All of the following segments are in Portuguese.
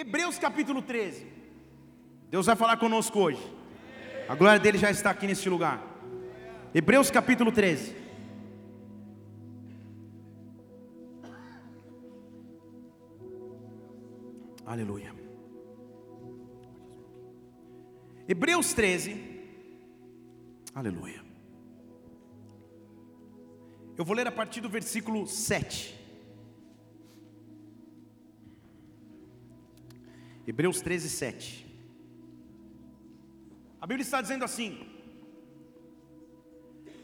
Hebreus capítulo 13. Deus vai falar conosco hoje. A glória dele já está aqui neste lugar. Hebreus capítulo 13. Aleluia. Hebreus 13. Aleluia. Eu vou ler a partir do versículo 7. Hebreus 13, 7. A Bíblia está dizendo assim: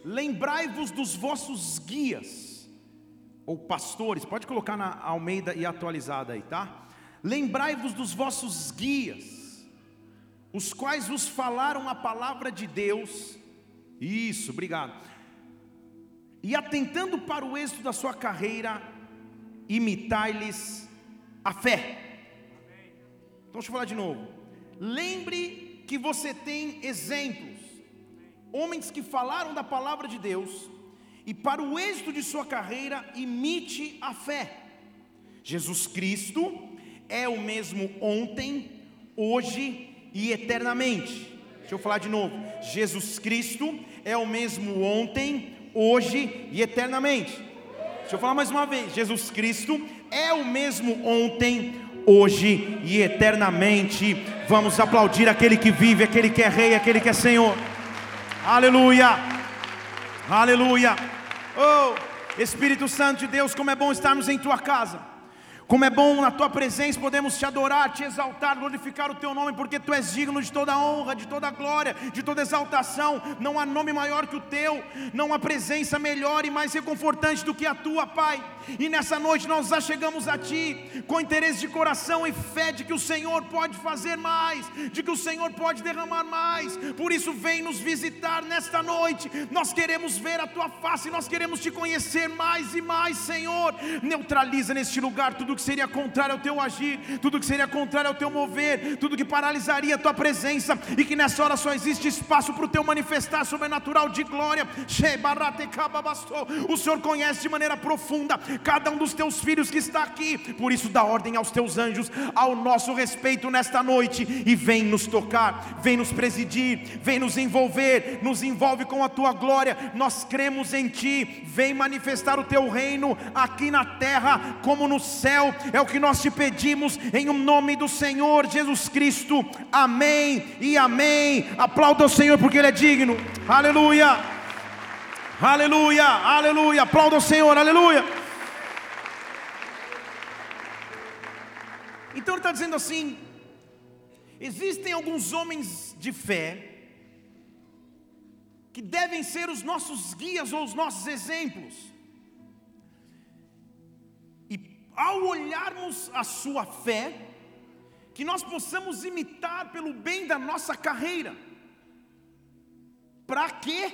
Lembrai-vos dos vossos guias, ou pastores, pode colocar na Almeida e atualizada aí, tá? Lembrai-vos dos vossos guias, os quais vos falaram a palavra de Deus. Isso, obrigado e atentando para o êxito da sua carreira, imitai-lhes a fé. Então deixa eu falar de novo. Lembre que você tem exemplos, homens que falaram da palavra de Deus, e para o êxito de sua carreira, imite a fé. Jesus Cristo é o mesmo ontem, hoje e eternamente. Deixa eu falar de novo. Jesus Cristo é o mesmo ontem, hoje e eternamente. Deixa eu falar mais uma vez: Jesus Cristo é o mesmo ontem, hoje e eternamente. Vamos aplaudir aquele que vive, aquele que é rei, aquele que é Senhor. Aleluia, aleluia. Oh, Espírito Santo de Deus, como é bom estarmos em tua casa. Como é bom na tua presença podemos te adorar, te exaltar, glorificar o teu nome, porque tu és digno de toda honra, de toda glória, de toda exaltação. Não há nome maior que o teu, não há presença melhor e mais reconfortante do que a tua, Pai. E nessa noite nós já chegamos a ti com interesse de coração e fé de que o Senhor pode fazer mais, de que o Senhor pode derramar mais. Por isso, vem nos visitar nesta noite. Nós queremos ver a tua face, nós queremos te conhecer mais e mais, Senhor. Neutraliza neste lugar tudo tudo que seria contrário ao teu agir, tudo que seria contrário ao teu mover, tudo que paralisaria a tua presença, e que nessa hora só existe espaço para o teu manifestar sobrenatural de glória. O Senhor conhece de maneira profunda cada um dos teus filhos que está aqui, por isso dá ordem aos teus anjos ao nosso respeito nesta noite e vem nos tocar, vem nos presidir, vem nos envolver, nos envolve com a tua glória. Nós cremos em ti, vem manifestar o teu reino aqui na terra como no céu céu, é o que nós te pedimos em nome do Senhor Jesus Cristo. Amém e amém. Aplauda o Senhor porque Ele é digno. Aleluia. Aleluia. Aleluia. Aplauda o Senhor. Aleluia. Então ele está dizendo assim: existem alguns homens de fé que devem ser os nossos guias ou os nossos exemplos ao olharmos a sua fé, que nós possamos imitar pelo bem da nossa carreira, para que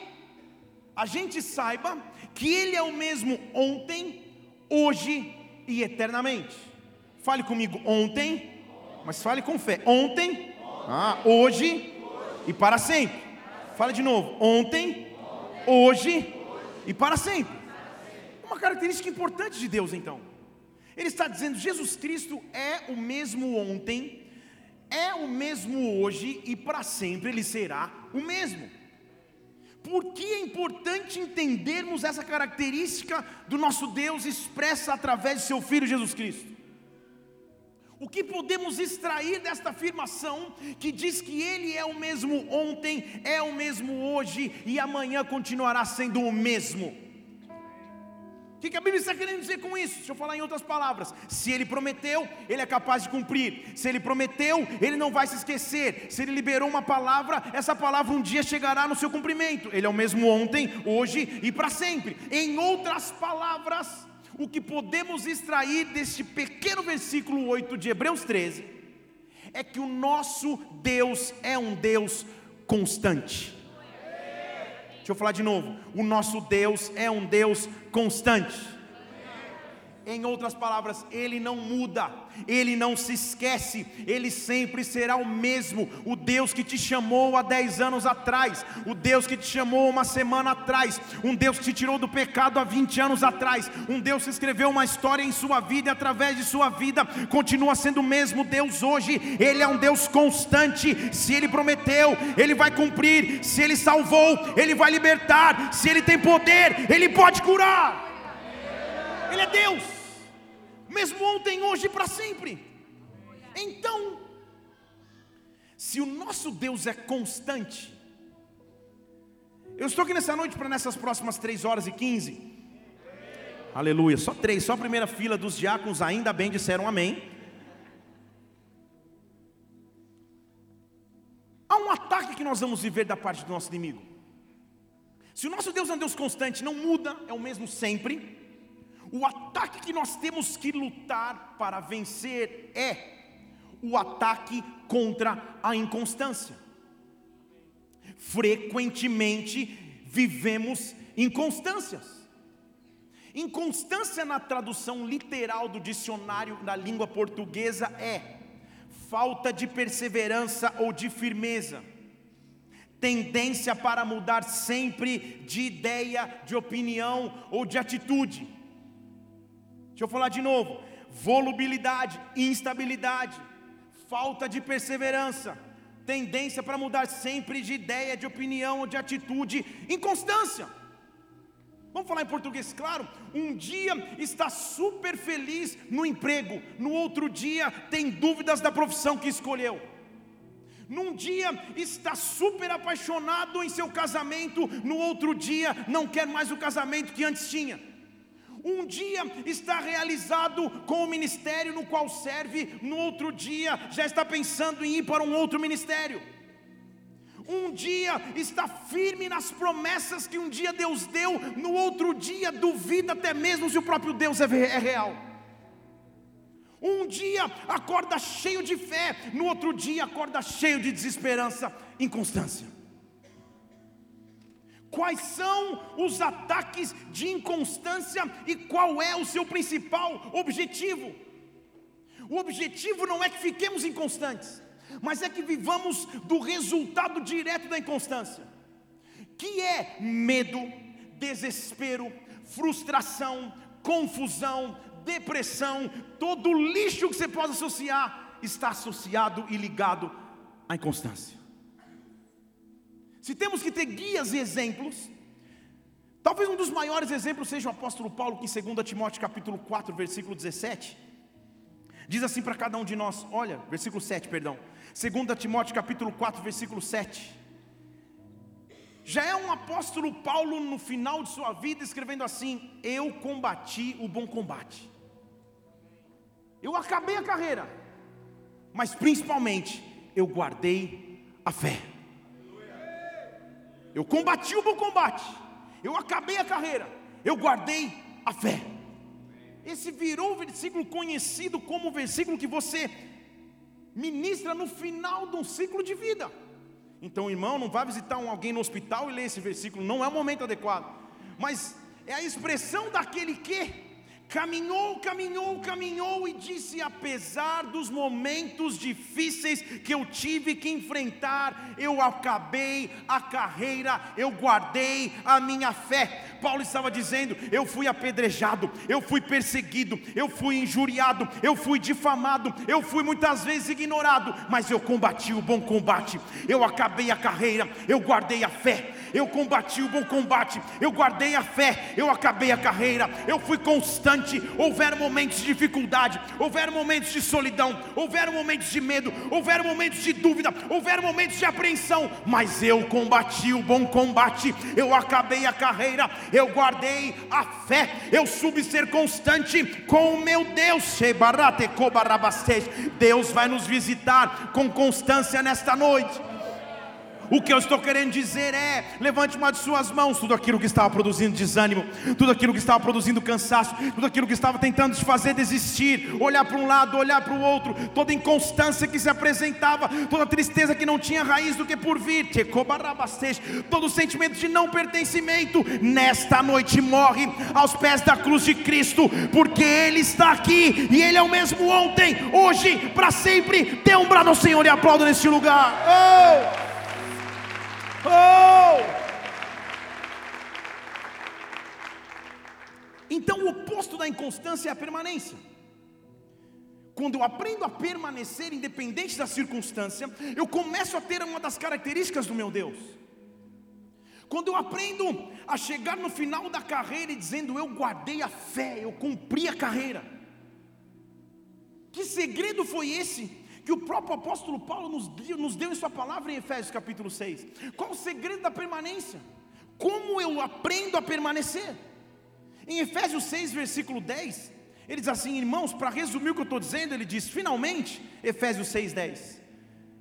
a gente saiba que Ele é o mesmo ontem, hoje e eternamente. Fale comigo ontem, mas fale com fé. Ontem, ah, hoje e para sempre. Fale de novo. Ontem, hoje e para sempre. Uma característica importante de Deus, então. Ele está dizendo: Jesus Cristo é o mesmo ontem, é o mesmo hoje e para sempre ele será o mesmo. Por que é importante entendermos essa característica do nosso Deus expressa através de seu Filho Jesus Cristo? O que podemos extrair desta afirmação que diz que Ele é o mesmo ontem, é o mesmo hoje e amanhã continuará sendo o mesmo? O que a Bíblia está querendo dizer com isso? Deixa eu falar em outras palavras. Se ele prometeu, ele é capaz de cumprir. Se ele prometeu, ele não vai se esquecer. Se ele liberou uma palavra, essa palavra um dia chegará no seu cumprimento. Ele é o mesmo ontem, hoje e para sempre. Em outras palavras, o que podemos extrair deste pequeno versículo 8 de Hebreus 13 é que o nosso Deus é um Deus constante. Deixa eu falar de novo. O nosso Deus é um Deus constante. Em outras palavras, Ele não muda, Ele não se esquece, Ele sempre será o mesmo. O Deus que te chamou há 10 anos atrás, o Deus que te chamou uma semana atrás, um Deus que te tirou do pecado há 20 anos atrás, um Deus que escreveu uma história em sua vida e através de sua vida continua sendo o mesmo Deus hoje. Ele é um Deus constante. Se Ele prometeu, Ele vai cumprir. Se Ele salvou, Ele vai libertar. Se Ele tem poder, Ele pode curar. Ele é Deus, mesmo ontem, hoje e para sempre. Então, se o nosso Deus é constante, eu estou aqui nessa noite para nessas próximas três horas e quinze. Aleluia, só três, só a primeira fila dos diáconos ainda bem disseram amém. Há um ataque que nós vamos viver da parte do nosso inimigo. Se o nosso Deus é um Deus constante, não muda, é o mesmo sempre. O ataque que nós temos que lutar para vencer é o ataque contra a inconstância. Frequentemente vivemos inconstâncias. Inconstância na tradução literal do dicionário da língua portuguesa é falta de perseverança ou de firmeza, tendência para mudar sempre de ideia, de opinião ou de atitude Deixa eu falar de novo: volubilidade, instabilidade, falta de perseverança, tendência para mudar sempre de ideia, de opinião de atitude, inconstância. Vamos falar em português, claro. Um dia está super feliz no emprego, no outro dia tem dúvidas da profissão que escolheu. Num dia está super apaixonado em seu casamento, no outro dia não quer mais o casamento que antes tinha um dia está realizado com o ministério no qual serve, no outro dia já está pensando em ir para um outro ministério. Um dia está firme nas promessas que um dia Deus deu, no outro dia duvida até mesmo se o próprio Deus é, é real. Um dia acorda cheio de fé, no outro dia acorda cheio de desesperança, inconstância. Quais são os ataques de inconstância e qual é o seu principal objetivo? O objetivo não é que fiquemos inconstantes, mas é que vivamos do resultado direto da inconstância, que é medo, desespero, frustração, confusão, depressão, todo o lixo que você pode associar está associado e ligado à inconstância. Se temos que ter guias e exemplos, talvez um dos maiores exemplos seja o apóstolo Paulo, que em 2 Timóteo capítulo 4, versículo 17, diz assim para cada um de nós, olha, versículo 7, perdão. 2 Timóteo capítulo 4, versículo 7. Já é um apóstolo Paulo no final de sua vida escrevendo assim: Eu combati o bom combate. Eu acabei a carreira, mas principalmente eu guardei a fé. Eu combati o bom combate. Eu acabei a carreira. Eu guardei a fé. Esse virou o versículo conhecido como o versículo que você ministra no final de um ciclo de vida. Então, irmão, não vá visitar um, alguém no hospital e ler esse versículo, não é o momento adequado. Mas é a expressão daquele que Caminhou, caminhou, caminhou e disse: apesar dos momentos difíceis que eu tive que enfrentar, eu acabei a carreira, eu guardei a minha fé. Paulo estava dizendo: eu fui apedrejado, eu fui perseguido, eu fui injuriado, eu fui difamado, eu fui muitas vezes ignorado, mas eu combati o bom combate, eu acabei a carreira, eu guardei a fé eu combati o bom combate, eu guardei a fé, eu acabei a carreira, eu fui constante. Houveram momentos de dificuldade, houveram momentos de solidão, houveram momentos de medo, houveram momentos de dúvida, houveram momentos de apreensão, mas eu combati o bom combate, eu acabei a carreira, eu guardei a fé, eu soube ser constante com o meu Deus. Deus vai nos visitar com constância nesta noite. O que eu estou querendo dizer é: levante uma de suas mãos tudo aquilo que estava produzindo desânimo, tudo aquilo que estava produzindo cansaço, tudo aquilo que estava tentando te fazer desistir, olhar para um lado, olhar para o outro, toda inconstância que se apresentava, toda tristeza que não tinha raiz do que por vir, todo sentimento de não pertencimento, nesta noite morre aos pés da cruz de Cristo, porque Ele está aqui e Ele é o mesmo ontem, hoje, para sempre. Dê um brado ao Senhor e aplauda neste lugar. Oh! Oh! Então, o oposto da inconstância é a permanência. Quando eu aprendo a permanecer independente da circunstância, eu começo a ter uma das características do meu Deus. Quando eu aprendo a chegar no final da carreira e dizendo eu guardei a fé, eu cumpri a carreira. Que segredo foi esse que o próprio apóstolo Paulo nos, nos deu em sua palavra em Efésios capítulo 6. Qual o segredo da permanência? Como eu aprendo a permanecer? Em Efésios 6, versículo 10, ele diz assim, irmãos, para resumir o que eu estou dizendo, ele diz, finalmente, Efésios 6, 10: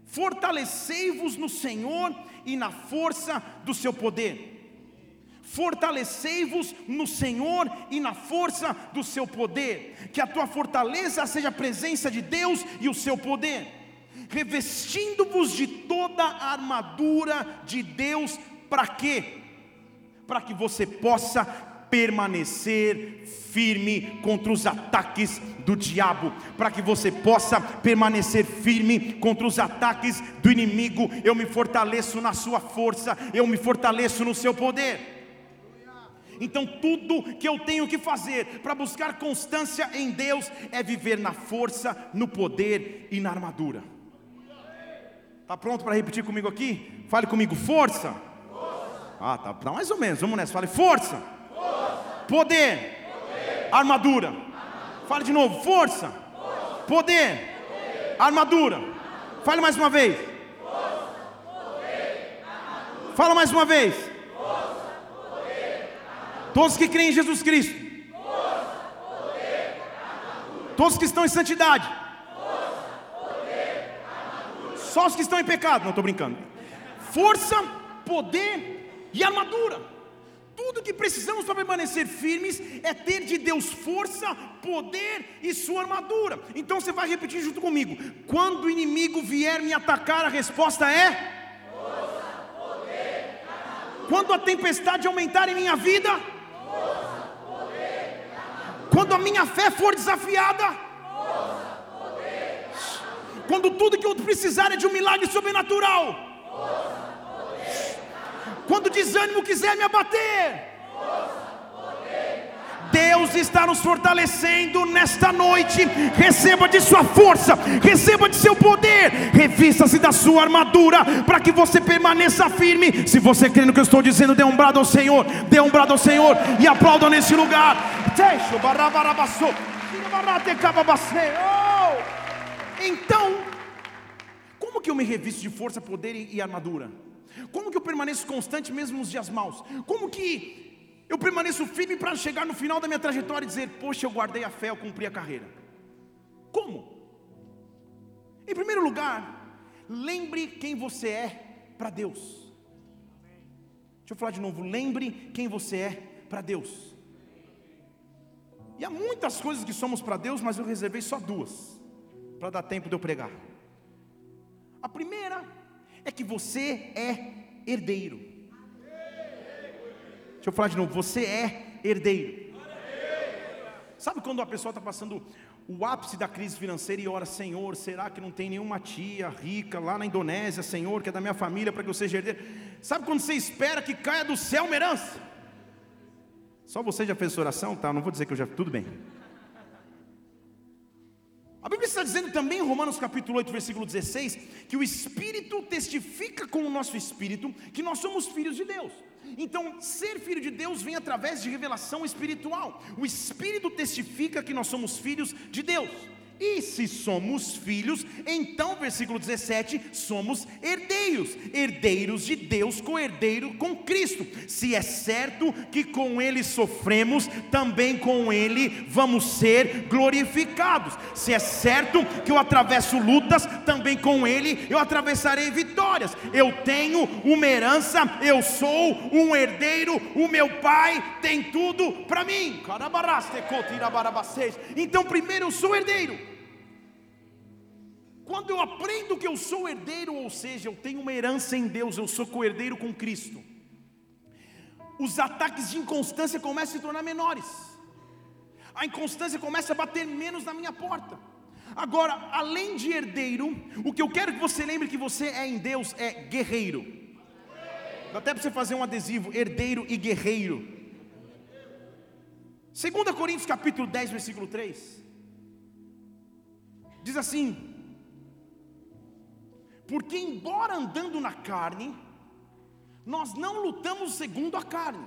Fortalecei-vos no Senhor e na força do seu poder fortalecei-vos no Senhor e na força do seu poder, que a tua fortaleza seja a presença de Deus e o seu poder, revestindo-vos de toda a armadura de Deus, para quê? Para que você possa permanecer firme contra os ataques do diabo, para que você possa permanecer firme contra os ataques do inimigo. Eu me fortaleço na sua força, eu me fortaleço no seu poder. Então, tudo que eu tenho que fazer para buscar constância em Deus é viver na força, no poder e na armadura. Está pronto para repetir comigo aqui? Fale comigo, força. força. Ah, tá, tá, mais ou menos. Vamos nessa. Fale força. força. Poder. poder. Armadura. armadura. Fale de novo, força. força. Poder. poder. Armadura. armadura. Fale mais uma vez. Fala mais uma vez. Todos que creem em Jesus Cristo. Força, poder, Todos que estão em santidade. Força, poder, Só os que estão em pecado. Não estou brincando. Força, poder e armadura. Tudo que precisamos para permanecer firmes é ter de Deus força, poder e sua armadura. Então você vai repetir junto comigo: quando o inimigo vier me atacar, a resposta é: força, poder, armadura. Quando a tempestade aumentar em minha vida, quando a minha fé for desafiada, quando tudo que eu precisar é de um milagre sobrenatural, quando o desânimo quiser me abater, Deus está nos fortalecendo nesta noite. Receba de sua força, receba de seu poder, revista-se da sua armadura, para que você permaneça firme. Se você crê no que eu estou dizendo, dê um brado ao Senhor, dê um brado ao Senhor e aplauda nesse lugar. Oh! Então, como que eu me revisto de força, poder e armadura? Como que eu permaneço constante mesmo nos dias maus? Como que eu permaneço firme para chegar no final da minha trajetória e dizer: Poxa, eu guardei a fé, eu cumpri a carreira. Como? Em primeiro lugar, lembre quem você é para Deus. Deixa eu falar de novo. Lembre quem você é para Deus. E há muitas coisas que somos para Deus, mas eu reservei só duas, para dar tempo de eu pregar. A primeira é que você é herdeiro. Deixa eu falar de novo, você é herdeiro. Sabe quando a pessoa está passando o ápice da crise financeira e ora, Senhor, será que não tem nenhuma tia rica lá na Indonésia, Senhor, que é da minha família, para que eu seja herdeiro? Sabe quando você espera que caia do céu uma herança? Só você já fez oração? Tá, não vou dizer que eu já. Tudo bem. A Bíblia está dizendo também em Romanos capítulo 8, versículo 16, que o Espírito testifica com o nosso espírito que nós somos filhos de Deus. Então, ser filho de Deus vem através de revelação espiritual. O Espírito testifica que nós somos filhos de Deus. E se somos filhos, então, versículo 17, somos herdeiros, herdeiros de Deus, co-herdeiro com Cristo. Se é certo que com Ele sofremos, também com Ele vamos ser glorificados. Se é certo que eu atravesso lutas, também com Ele eu atravessarei vitórias. Eu tenho uma herança, eu sou um herdeiro, o meu Pai tem tudo para mim. Então, primeiro eu sou herdeiro. Quando eu aprendo que eu sou herdeiro, ou seja, eu tenho uma herança em Deus, eu sou co-herdeiro com Cristo, os ataques de inconstância começam a se tornar menores, a inconstância começa a bater menos na minha porta. Agora, além de herdeiro, o que eu quero que você lembre que você é em Deus é guerreiro. Dá até para você fazer um adesivo, herdeiro e guerreiro. 2 Coríntios capítulo 10, versículo 3. Diz assim: porque, embora andando na carne, nós não lutamos segundo a carne.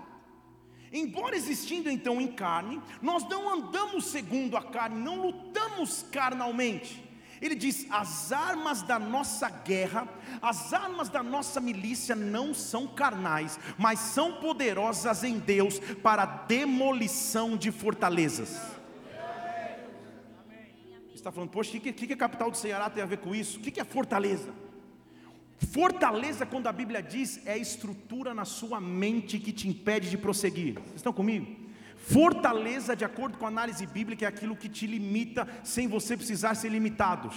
Embora existindo então em carne, nós não andamos segundo a carne, não lutamos carnalmente. Ele diz: as armas da nossa guerra, as armas da nossa milícia não são carnais, mas são poderosas em Deus para demolição de fortalezas. Você está falando, poxa, o que, que, que a capital do Ceará tem a ver com isso? O que, que é fortaleza? Fortaleza, quando a Bíblia diz, é a estrutura na sua mente que te impede de prosseguir. Vocês estão comigo? Fortaleza, de acordo com a análise bíblica, é aquilo que te limita sem você precisar ser limitado.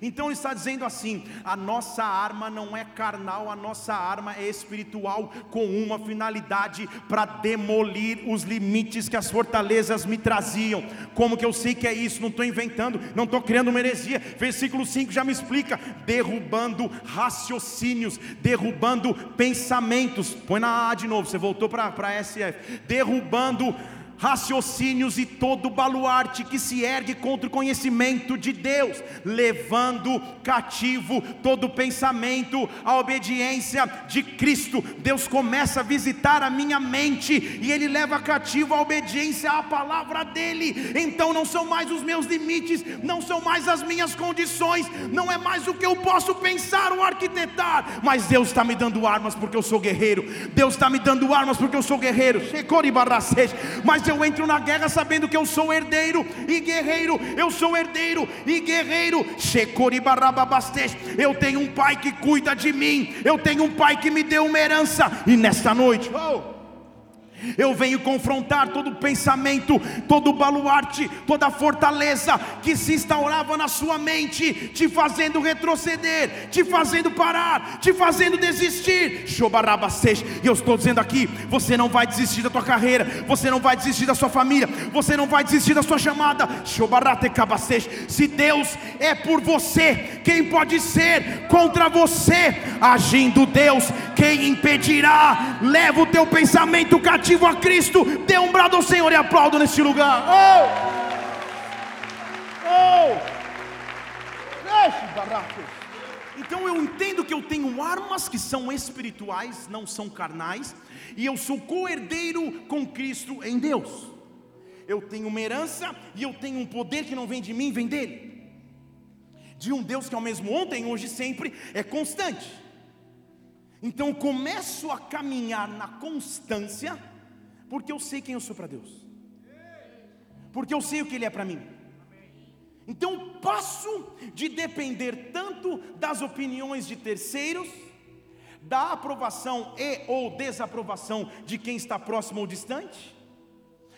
Então ele está dizendo assim: a nossa arma não é carnal, a nossa arma é espiritual, com uma finalidade para demolir os limites que as fortalezas me traziam. Como que eu sei que é isso? Não estou inventando, não estou criando uma heresia. Versículo 5 já me explica: derrubando raciocínios, derrubando pensamentos. Põe na A de novo, você voltou para a SF. Derrubando derrubando raciocínios e todo baluarte que se ergue contra o conhecimento de Deus, levando cativo todo pensamento à obediência de Cristo. Deus começa a visitar a minha mente e Ele leva cativo a obediência à palavra dEle. Então não são mais os meus limites, não são mais as minhas condições, não é mais o que eu posso pensar ou arquitetar, mas Deus está me dando armas porque eu sou guerreiro. Deus está me dando armas porque eu sou guerreiro. Mas eu entro na guerra sabendo que eu sou herdeiro e guerreiro, eu sou herdeiro e guerreiro. Eu tenho um pai que cuida de mim, eu tenho um pai que me deu uma herança, e nesta noite, oh, eu venho confrontar todo pensamento, todo baluarte, toda fortaleza que se instaurava na sua mente, te fazendo retroceder, te fazendo parar, te fazendo desistir. E eu estou dizendo aqui: você não vai desistir da tua carreira, você não vai desistir da sua família, você não vai desistir da sua chamada. Se Deus é por você, quem pode ser contra você? Agindo Deus, quem impedirá? Leva o teu pensamento cativo relativo a Cristo, dê um brado ao Senhor e aplaudo neste lugar. Oh! Oh! Então eu entendo que eu tenho armas que são espirituais, não são carnais, e eu sou co-herdeiro com Cristo em Deus. Eu tenho uma herança e eu tenho um poder que não vem de mim, vem dele. De um Deus que é o mesmo ontem, hoje e sempre é constante. Então eu começo a caminhar na constância porque eu sei quem eu sou para Deus. Porque eu sei o que Ele é para mim. Então passo de depender tanto das opiniões de terceiros, da aprovação e ou desaprovação de quem está próximo ou distante,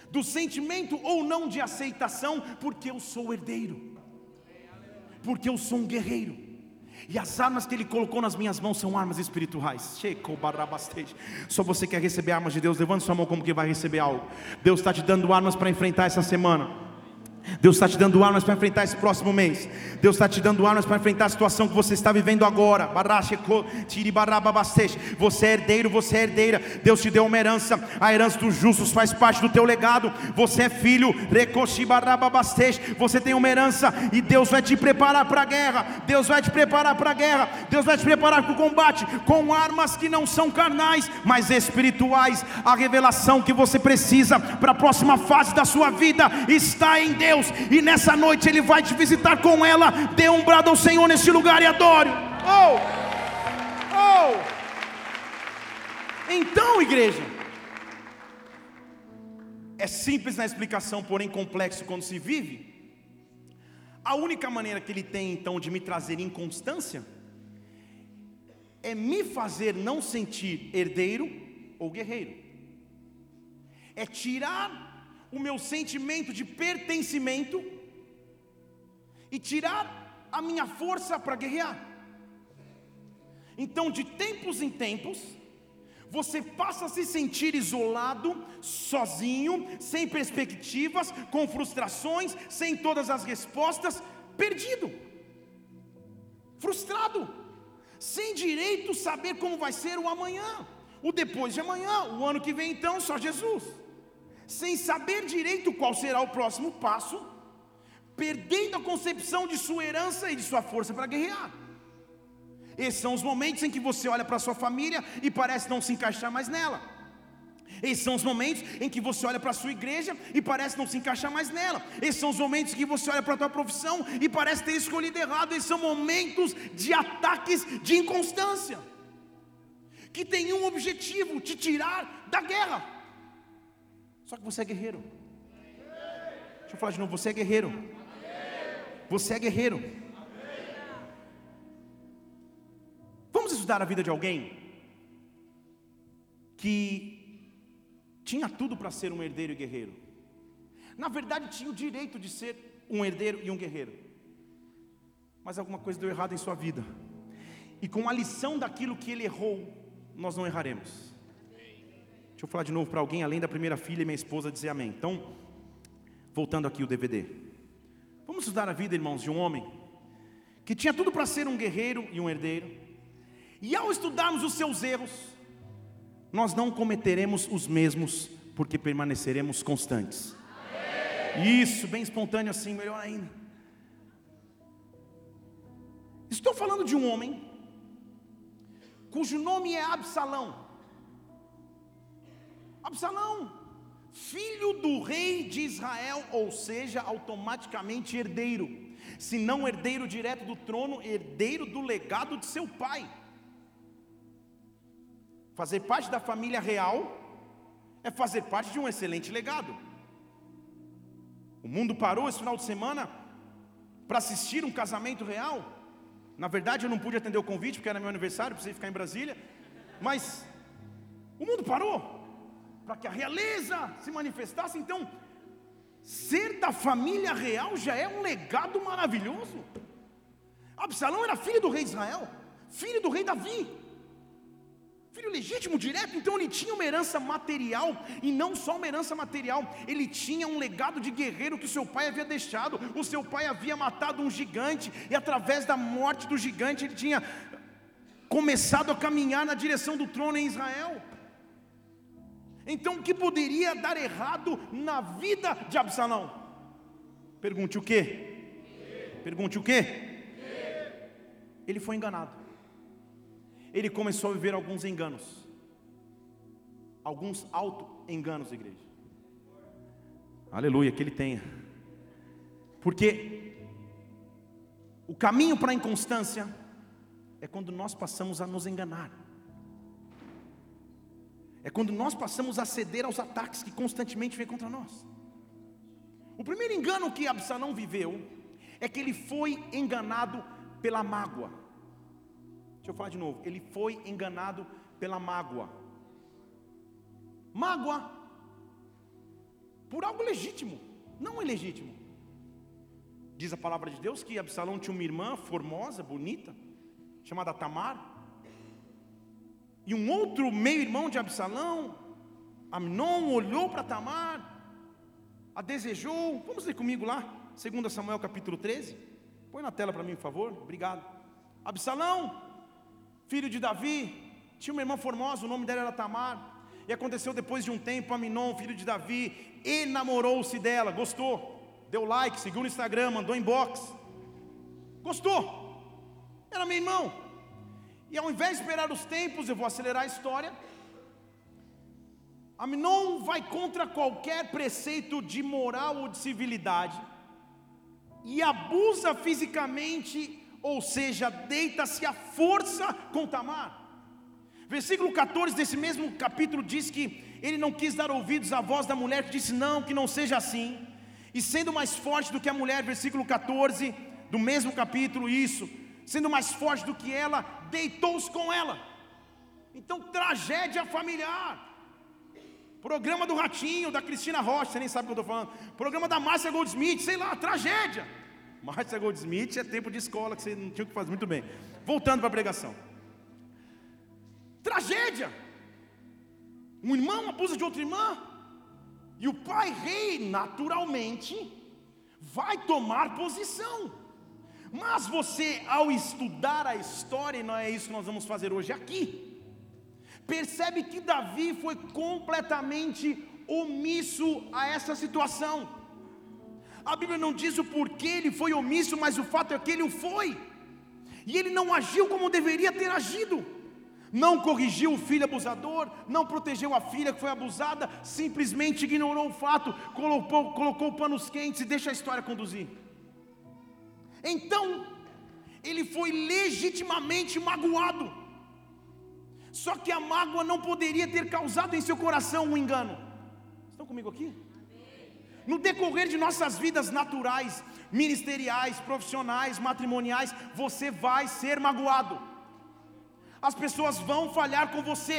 do sentimento ou não de aceitação, porque eu sou herdeiro, porque eu sou um guerreiro. E as armas que Ele colocou nas minhas mãos são armas espirituais. Só você quer receber armas de Deus, levante sua mão como que vai receber algo. Deus está te dando armas para enfrentar essa semana. Deus está te dando armas para enfrentar esse próximo mês. Deus está te dando armas para enfrentar a situação que você está vivendo agora. Você é herdeiro, você é herdeira. Deus te deu uma herança. A herança dos justos faz parte do teu legado. Você é filho. Você tem uma herança e Deus vai te preparar para a guerra. Deus vai te preparar para a guerra. Deus vai te preparar para o combate com armas que não são carnais, mas espirituais. A revelação que você precisa para a próxima fase da sua vida está em Deus. Deus, e nessa noite Ele vai te visitar com ela. Dê um brado ao Senhor nesse lugar e adore. Oh! Oh! Então, igreja, é simples na explicação, porém complexo quando se vive. A única maneira que ele tem então de me trazer inconstância é me fazer não sentir herdeiro ou guerreiro. É tirar o meu sentimento de pertencimento e tirar a minha força para guerrear. Então, de tempos em tempos, você passa a se sentir isolado, sozinho, sem perspectivas, com frustrações, sem todas as respostas, perdido, frustrado, sem direito saber como vai ser o amanhã, o depois de amanhã, o ano que vem então, só Jesus, sem saber direito qual será o próximo passo, perdendo a concepção de sua herança e de sua força para guerrear. Esses são os momentos em que você olha para sua família e parece não se encaixar mais nela. Esses são os momentos em que você olha para a sua igreja e parece não se encaixar mais nela. Esses são os momentos em que você olha para a tua profissão e parece ter escolhido errado. Esses são momentos de ataques de inconstância. Que tem um objetivo, te tirar da guerra. Só que você é guerreiro. Deixa eu falar de novo, você é guerreiro. Você é guerreiro. Vamos estudar a vida de alguém que tinha tudo para ser um herdeiro e guerreiro. Na verdade, tinha o direito de ser um herdeiro e um guerreiro. Mas alguma coisa deu errado em sua vida. E com a lição daquilo que ele errou, nós não erraremos. Deixa eu falar de novo para alguém, além da primeira filha e minha esposa, dizer amém. Então, voltando aqui o DVD. Vamos estudar a vida, irmãos, de um homem que tinha tudo para ser um guerreiro e um herdeiro e ao estudarmos os seus erros, nós não cometeremos os mesmos, porque permaneceremos constantes. Isso, bem espontâneo assim, melhor ainda. Estou falando de um homem cujo nome é Absalão. Absalão, filho do rei de Israel, ou seja, automaticamente herdeiro, se não herdeiro direto do trono, herdeiro do legado de seu pai. Fazer parte da família real é fazer parte de um excelente legado. O mundo parou esse final de semana para assistir um casamento real. Na verdade, eu não pude atender o convite porque era meu aniversário, precisei ficar em Brasília. Mas o mundo parou para que a realeza se manifestasse. Então, ser da família real já é um legado maravilhoso. Absalão era filho do rei de Israel, filho do rei Davi. Filho legítimo, direto, então ele tinha uma herança material, e não só uma herança material, ele tinha um legado de guerreiro que seu pai havia deixado. O seu pai havia matado um gigante, e através da morte do gigante, ele tinha começado a caminhar na direção do trono em Israel. Então, o que poderia dar errado na vida de Absalão? Pergunte o quê? Pergunte o quê? Ele foi enganado ele começou a viver alguns enganos. Alguns auto-enganos, igreja. Aleluia, que ele tenha. Porque o caminho para a inconstância é quando nós passamos a nos enganar. É quando nós passamos a ceder aos ataques que constantemente vêm contra nós. O primeiro engano que Absalão viveu é que ele foi enganado pela mágoa. Deixa eu falar de novo. Ele foi enganado pela mágoa. Mágoa por algo legítimo, não ilegítimo. Diz a palavra de Deus que Absalão tinha uma irmã formosa, bonita, chamada Tamar. E um outro meio-irmão de Absalão, Amnon, olhou para Tamar, a desejou. Vamos ler comigo lá, 2 Samuel capítulo 13. Põe na tela para mim, por favor. Obrigado. Absalão filho de Davi, tinha uma irmã formosa, o nome dela era Tamar. E aconteceu depois de um tempo, Aminon, filho de Davi, enamorou-se dela, gostou, deu like, seguiu no Instagram, mandou inbox. Gostou? Era meu irmão. E ao invés de esperar os tempos, eu vou acelerar a história. Aminon vai contra qualquer preceito de moral ou de civilidade e abusa fisicamente, ou seja, deita-se à força com Tamar. Versículo 14 desse mesmo capítulo diz que ele não quis dar ouvidos à voz da mulher que disse: Não, que não seja assim. E sendo mais forte do que a mulher, versículo 14 do mesmo capítulo, isso, sendo mais forte do que ela, deitou-se com ela. Então, tragédia familiar. Programa do Ratinho, da Cristina Rocha, você nem sabe o que eu estou falando. Programa da Márcia Goldsmith, sei lá, tragédia. Márcia Goldsmith é tempo de escola que você não tinha o que fazer. Muito bem. Voltando para a pregação. Tragédia. Um irmão abusa de outra irmã. E o pai rei, naturalmente, vai tomar posição. Mas você, ao estudar a história, e não é isso que nós vamos fazer hoje aqui, percebe que Davi foi completamente omisso a essa situação. A Bíblia não diz o porquê ele foi omisso, mas o fato é que ele o foi. E ele não agiu como deveria ter agido. Não corrigiu o filho abusador, não protegeu a filha que foi abusada, simplesmente ignorou o fato, colocou, colocou panos quentes e deixa a história conduzir. Então, ele foi legitimamente magoado. Só que a mágoa não poderia ter causado em seu coração um engano. Estão comigo aqui? No decorrer de nossas vidas naturais, ministeriais, profissionais, matrimoniais, você vai ser magoado. As pessoas vão falhar com você.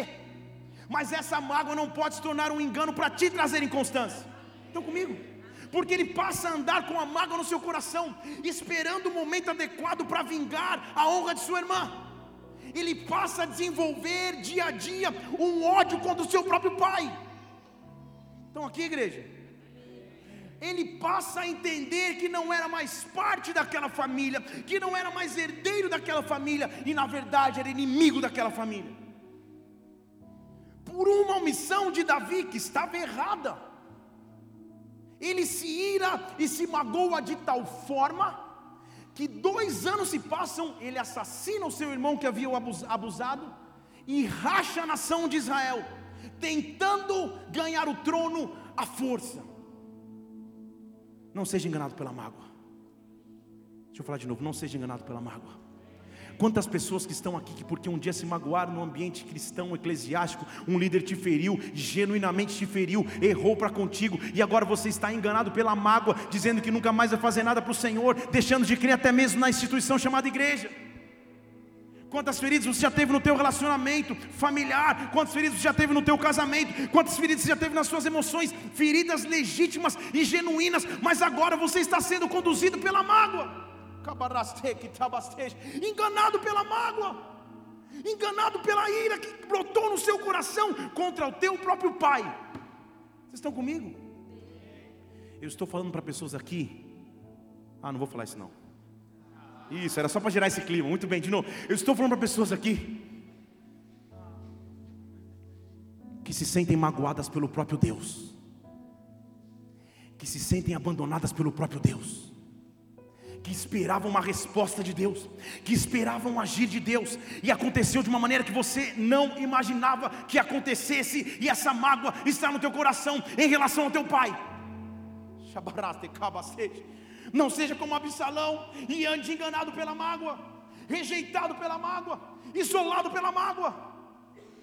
Mas essa mágoa não pode se tornar um engano para te trazer inconstância. Estão comigo? Porque ele passa a andar com a mágoa no seu coração, esperando o momento adequado para vingar a honra de sua irmã ele passa a desenvolver dia a dia um ódio contra o seu próprio pai. Então, aqui, igreja, ele passa a entender que não era mais parte daquela família, que não era mais herdeiro daquela família, e na verdade era inimigo daquela família. Por uma omissão de Davi que estava errada, ele se ira e se magoa de tal forma que dois anos se passam, ele assassina o seu irmão que havia abusado e racha a nação de Israel, tentando ganhar o trono à força. Não seja enganado pela mágoa. Deixa eu falar de novo, não seja enganado pela mágoa. Quantas pessoas que estão aqui que porque um dia se magoaram no ambiente cristão, eclesiástico, um líder te feriu, genuinamente te feriu, errou para contigo, e agora você está enganado pela mágoa, dizendo que nunca mais vai fazer nada para o Senhor, deixando de crer até mesmo na instituição chamada igreja. Quantas feridas você já teve no teu relacionamento familiar? Quantas feridas você já teve no teu casamento? Quantas feridas você já teve nas suas emoções? Feridas legítimas e genuínas, mas agora você está sendo conduzido pela mágoa enganado pela mágoa, enganado pela ira que brotou no seu coração contra o teu próprio pai. Vocês estão comigo? Eu estou falando para pessoas aqui. Ah, não vou falar isso não. Isso, era só para gerar esse clima. Muito bem, de novo. Eu estou falando para pessoas aqui que se sentem magoadas pelo próprio Deus, que se sentem abandonadas pelo próprio Deus que esperavam uma resposta de Deus, que esperavam agir de Deus, e aconteceu de uma maneira que você não imaginava que acontecesse, e essa mágoa está no teu coração em relação ao teu pai. Não seja como Absalão e ande enganado pela mágoa, rejeitado pela mágoa, isolado pela mágoa,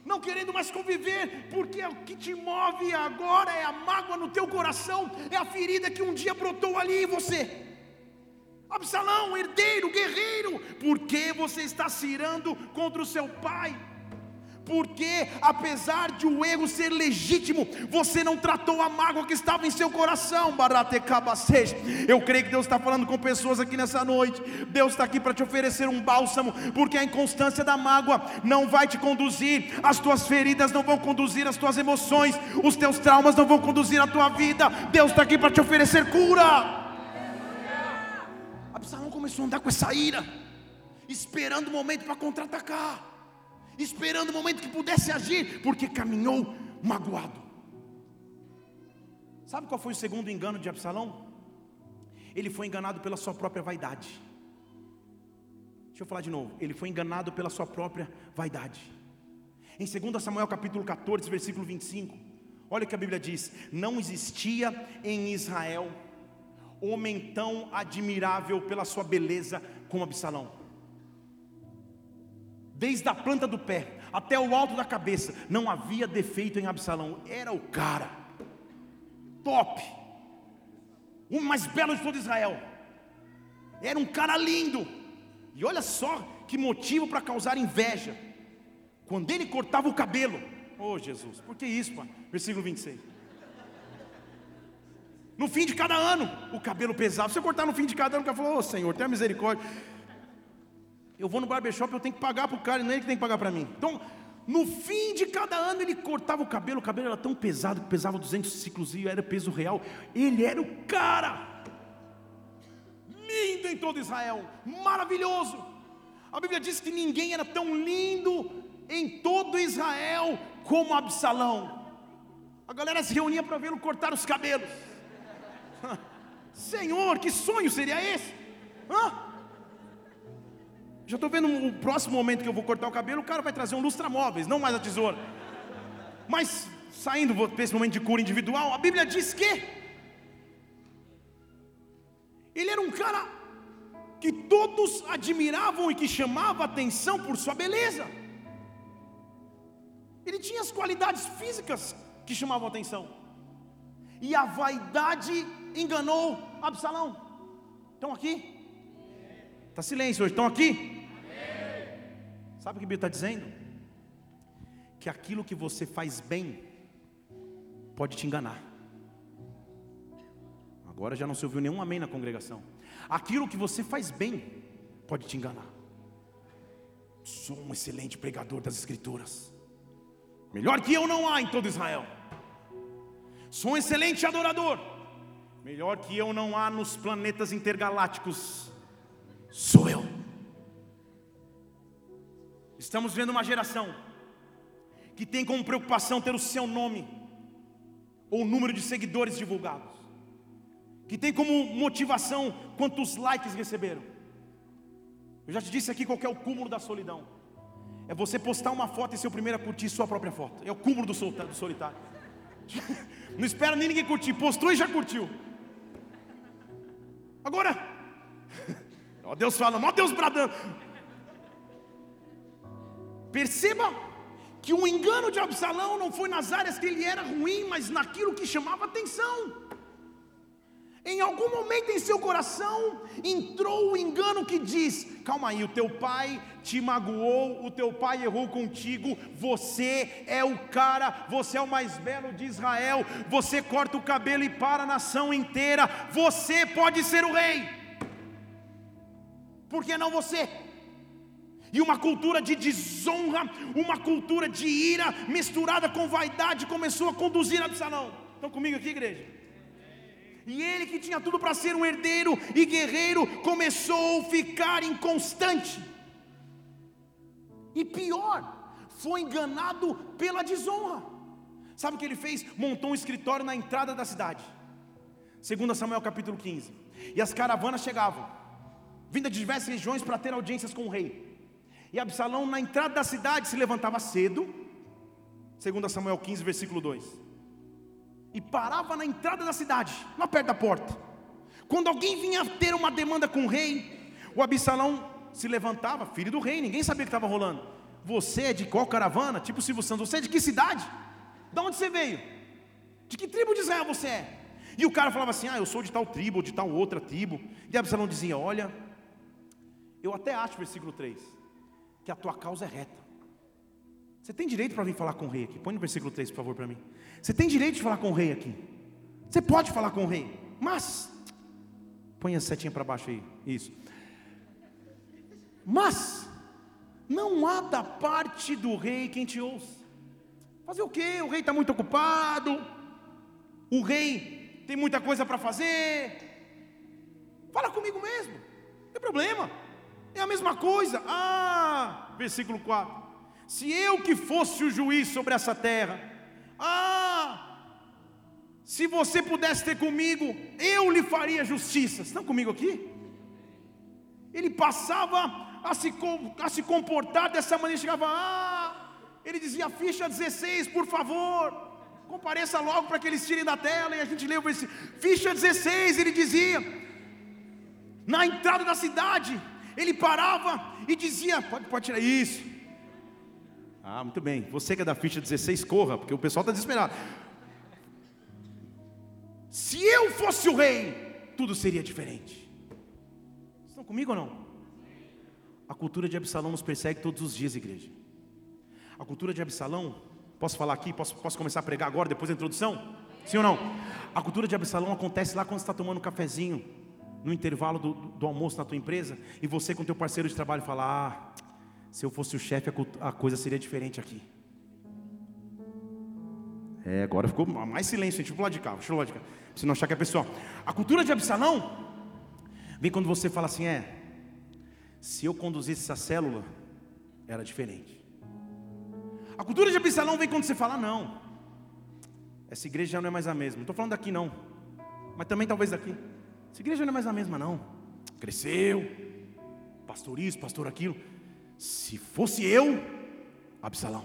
não querendo mais conviver, porque o que te move agora é a mágoa no teu coração, é a ferida que um dia brotou ali em você. Absalão, herdeiro, guerreiro, por que você está se irando contra o seu pai? Porque, apesar de o erro ser legítimo, você não tratou a mágoa que estava em seu coração. Eu creio que Deus está falando com pessoas aqui nessa noite. Deus está aqui para te oferecer um bálsamo, porque a inconstância da mágoa não vai te conduzir, as tuas feridas não vão conduzir as tuas emoções, os teus traumas não vão conduzir a tua vida. Deus está aqui para te oferecer cura. Começou a andar com essa ira, esperando o momento para contra-atacar, esperando o momento que pudesse agir, porque caminhou magoado. Sabe qual foi o segundo engano de Absalão? Ele foi enganado pela sua própria vaidade. Deixa eu falar de novo. Ele foi enganado pela sua própria vaidade. Em 2 Samuel capítulo 14, versículo 25, olha o que a Bíblia diz: Não existia em Israel homem tão admirável pela sua beleza como Absalão. Desde a planta do pé até o alto da cabeça, não havia defeito em Absalão, era o cara, top, o mais belo de todo Israel, era um cara lindo, e olha só que motivo para causar inveja, quando ele cortava o cabelo, oh Jesus, por que isso, pai? Versículo 26. No fim de cada ano, o cabelo pesava. Se eu cortar no fim de cada ano, o cara falou: Ô oh, Senhor, tenha misericórdia. Eu vou no barbershop, eu tenho que pagar para o cara, e não é ele que tem que pagar para mim. Então, no fim de cada ano, ele cortava o cabelo. O cabelo era tão pesado que pesava 200 ciclos e era peso real. Ele era o cara, lindo em todo Israel, maravilhoso. A Bíblia diz que ninguém era tão lindo em todo Israel como Absalão. A galera se reunia para vê-lo cortar os cabelos. Senhor, que sonho seria esse? Hã? Já estou vendo o próximo momento que eu vou cortar o cabelo, o cara vai trazer um lustra-móveis, não mais a tesoura. Mas, saindo para esse momento de cura individual, a Bíblia diz que ele era um cara que todos admiravam e que chamava atenção por sua beleza. Ele tinha as qualidades físicas que chamavam atenção. E a vaidade enganou Absalão. Estão aqui? Está silêncio hoje, estão aqui? Sabe o que a Bíblia está dizendo? Que aquilo que você faz bem pode te enganar. Agora já não se ouviu nenhum amém na congregação. Aquilo que você faz bem pode te enganar. Sou um excelente pregador das Escrituras. Melhor que eu não há em todo Israel. Sou um excelente adorador. Melhor que eu não há nos planetas intergalácticos. Sou eu. Estamos vendo uma geração que tem como preocupação ter o seu nome ou o número de seguidores divulgados, que tem como motivação quantos likes receberam. Eu já te disse aqui qual é o cúmulo da solidão. É você postar uma foto e ser o primeiro a curtir sua própria foto. É o cúmulo do solitário. Não espera nem ninguém curtir, postou e já curtiu. Agora, ó Deus falando, ó Deus bradando. Perceba que o engano de Absalão não foi nas áreas que ele era ruim, mas naquilo que chamava atenção. Em algum momento em seu coração entrou o engano que diz: calma aí, o teu pai te magoou, o teu pai errou contigo, você é o cara, você é o mais belo de Israel, você corta o cabelo e para a nação inteira, você pode ser o rei, por que não você? E uma cultura de desonra, uma cultura de ira misturada com vaidade começou a conduzir Absalão. Estão comigo aqui, igreja? E ele que tinha tudo para ser um herdeiro e guerreiro, começou a ficar inconstante. E pior, foi enganado pela desonra. Sabe o que ele fez? Montou um escritório na entrada da cidade. Segundo Samuel capítulo 15. E as caravanas chegavam, vinda de diversas regiões para ter audiências com o rei. E Absalão na entrada da cidade se levantava cedo. Segundo Samuel 15, versículo 2 e parava na entrada da cidade, lá perto da porta. Quando alguém vinha ter uma demanda com o rei, o Absalão se levantava, filho do rei, ninguém sabia o que estava rolando. Você é de qual caravana? Tipo Silvio Santos, você é de que cidade? De onde você veio? De que tribo de Israel você é? E o cara falava assim: Ah, eu sou de tal tribo, ou de tal outra tribo. E Absalão dizia: Olha, eu até acho, versículo 3, que a tua causa é reta. Você tem direito para vir falar com o rei aqui. Põe no versículo 3, por favor, para mim. Você tem direito de falar com o rei aqui. Você pode falar com o rei, mas põe a setinha para baixo aí. Isso. Mas não há da parte do rei quem te ouça. Fazer o quê? O rei está muito ocupado. O rei tem muita coisa para fazer. Fala comigo mesmo. Não tem problema. É a mesma coisa. Ah, versículo 4. Se eu que fosse o juiz sobre essa terra, ah, se você pudesse ter comigo, eu lhe faria justiça. Estão comigo aqui? Ele passava a se, a se comportar dessa maneira, chegava, ah, ele dizia, ficha 16, por favor. Compareça logo para que eles tirem da tela e a gente lê o versículo. Ficha 16, ele dizia: Na entrada da cidade, ele parava e dizia: Pode, pode tirar isso. Ah, muito bem. Você que é da ficha 16, corra, porque o pessoal está desesperado. Se eu fosse o rei, tudo seria diferente. Estão comigo ou não? A cultura de Absalão nos persegue todos os dias, igreja. A cultura de Absalão, posso falar aqui? Posso, posso começar a pregar agora, depois da introdução? Sim ou não? A cultura de Absalão acontece lá quando você está tomando um cafezinho, no intervalo do, do, almoço na tua empresa, e você com teu parceiro de trabalho fala: Ah, se eu fosse o chefe, a, coisa seria diferente aqui. É, agora ficou mais silêncio, gente. Eu lado de cá, deixa eu lado de cá. Não achar que é pessoal. A cultura de Absalão vem quando você fala assim: é, se eu conduzisse essa célula, era diferente. A cultura de Absalão vem quando você fala: não, essa igreja já não é mais a mesma. Não estou falando daqui, não, mas também talvez daqui. Essa igreja não é mais a mesma, não. Cresceu, pastor isso, pastor aquilo. Se fosse eu, Absalão,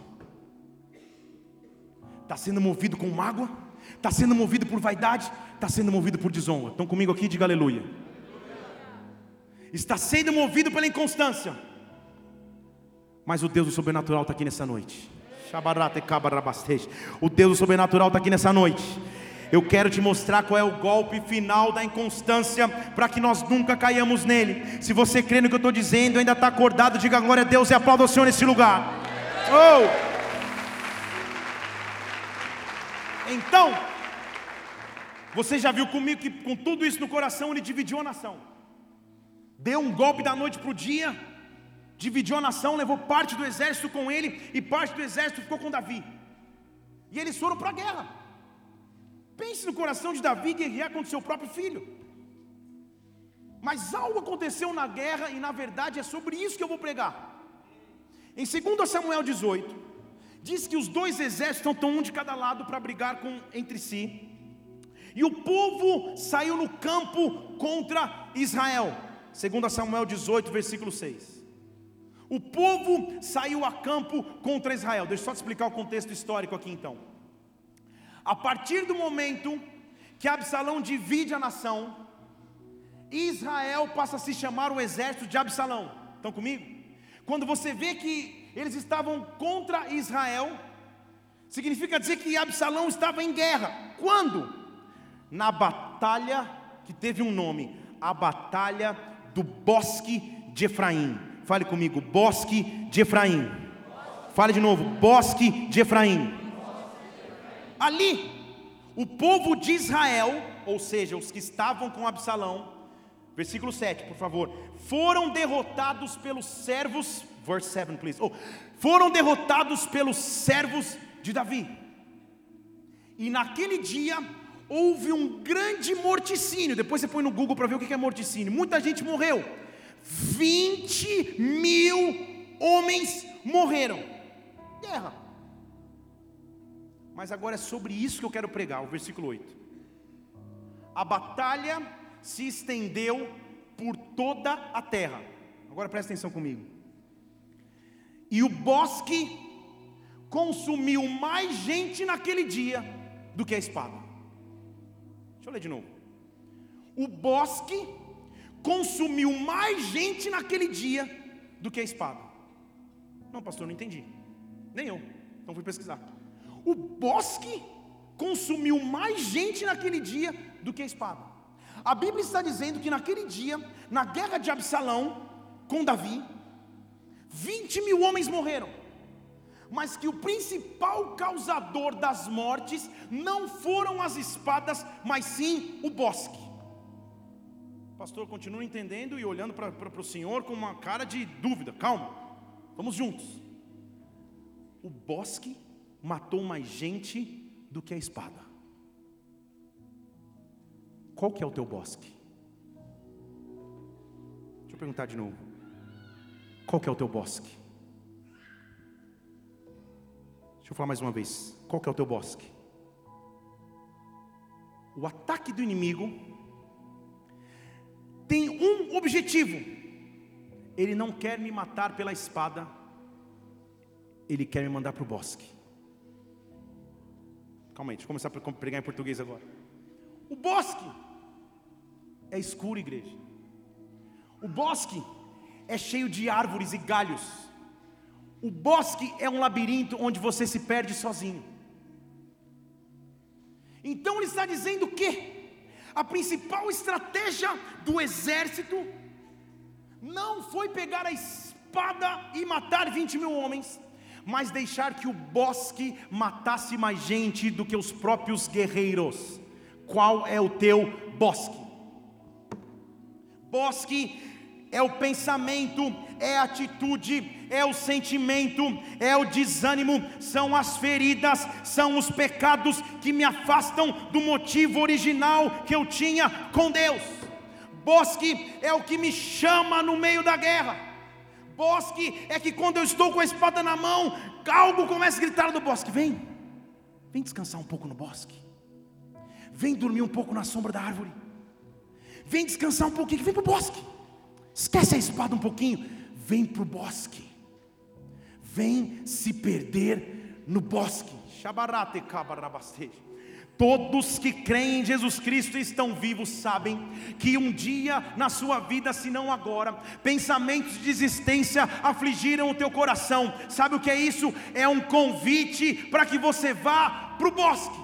está sendo movido com mágoa, está sendo movido por vaidade, está sendo movido por desonra. Estão comigo aqui? Diga aleluia. Está sendo movido pela inconstância, mas o Deus do sobrenatural está aqui nessa noite. O Deus do sobrenatural está aqui nessa noite. Eu quero te mostrar qual é o golpe final da inconstância, para que nós nunca caiamos nele. Se você crê no que eu estou dizendo, ainda está acordado, diga glória a Deus e aplauda o Senhor nesse lugar. Oh! Então, você já viu comigo que com tudo isso no coração ele dividiu a nação. Deu um golpe da noite para o dia, dividiu a nação, levou parte do exército com ele e parte do exército ficou com Davi. E eles foram para a guerra. Pense no coração de Davi guerrear contra seu próprio filho. Mas algo aconteceu na guerra e na verdade é sobre isso que eu vou pregar. Em 2 Samuel 18, diz que os dois exércitos estão um de cada lado para brigar com, entre si. E o povo saiu no campo contra Israel. 2 Samuel 18, versículo 6. O povo saiu a campo contra Israel. Deixa eu só te explicar o contexto histórico aqui então. A partir do momento que Absalão divide a nação, Israel passa a se chamar o exército de Absalão. Estão comigo? Quando você vê que eles estavam contra Israel, significa dizer que Absalão estava em guerra. Quando? Na batalha que teve um nome, a batalha do bosque de Efraim. Fale comigo, bosque de Efraim. Fale de novo, bosque de Efraim. Ali, o povo de Israel, ou seja, os que estavam com Absalão, versículo 7, por favor, foram derrotados pelos servos, verse 7, please. Oh, foram derrotados pelos servos de Davi. E naquele dia houve um grande morticínio. Depois você põe no Google para ver o que é morticínio. Muita gente morreu. 20 mil homens morreram. Guerra. Mas agora é sobre isso que eu quero pregar, o versículo 8. A batalha se estendeu por toda a terra. Agora presta atenção comigo. E o bosque consumiu mais gente naquele dia do que a espada. Deixa eu ler de novo. O bosque consumiu mais gente naquele dia do que a espada. Não, pastor, não entendi. Nem eu. Então fui pesquisar o bosque consumiu mais gente naquele dia do que a espada. A Bíblia está dizendo que naquele dia, na guerra de Absalão com Davi, 20 mil homens morreram, mas que o principal causador das mortes não foram as espadas, mas sim o bosque. Pastor continua entendendo e olhando para o Senhor com uma cara de dúvida. Calma, vamos juntos. O bosque matou mais gente do que a espada. Qual que é o teu bosque? Deixa eu perguntar de novo. Qual que é o teu bosque? Deixa eu falar mais uma vez. Qual que é o teu bosque? O ataque do inimigo tem um objetivo. Ele não quer me matar pela espada, ele quer me mandar para o bosque. Calma aí, deixa eu começar a pregar em português agora. O bosque é escuro, igreja. O bosque é cheio de árvores e galhos. O bosque é um labirinto onde você se perde sozinho. Então ele está dizendo que a principal estratégia do exército não foi pegar a espada e matar 20 mil homens, mas deixar que o bosque matasse mais gente do que os próprios guerreiros. Qual é o teu bosque? Bosque é o pensamento, é a atitude, é o sentimento, é o desânimo, são as feridas, são os pecados que me afastam do motivo original que eu tinha com Deus. Bosque é o que me chama no meio da guerra. Bosque é que quando eu estou com a espada na mão, algo começa a gritar do bosque: vem, vem descansar um pouco no bosque, vem dormir um pouco na sombra da árvore, vem descansar um pouquinho, vem para o bosque, esquece a espada um pouquinho, vem para o bosque, vem se perder no bosque. Shabarate kabarabasteja. Todos que creem em Jesus Cristo e estão vivos sabem que um dia na sua vida, se não agora, pensamentos de desistência afligiram o teu coração. Sabe o que é isso? É um convite para que você vá para o bosque,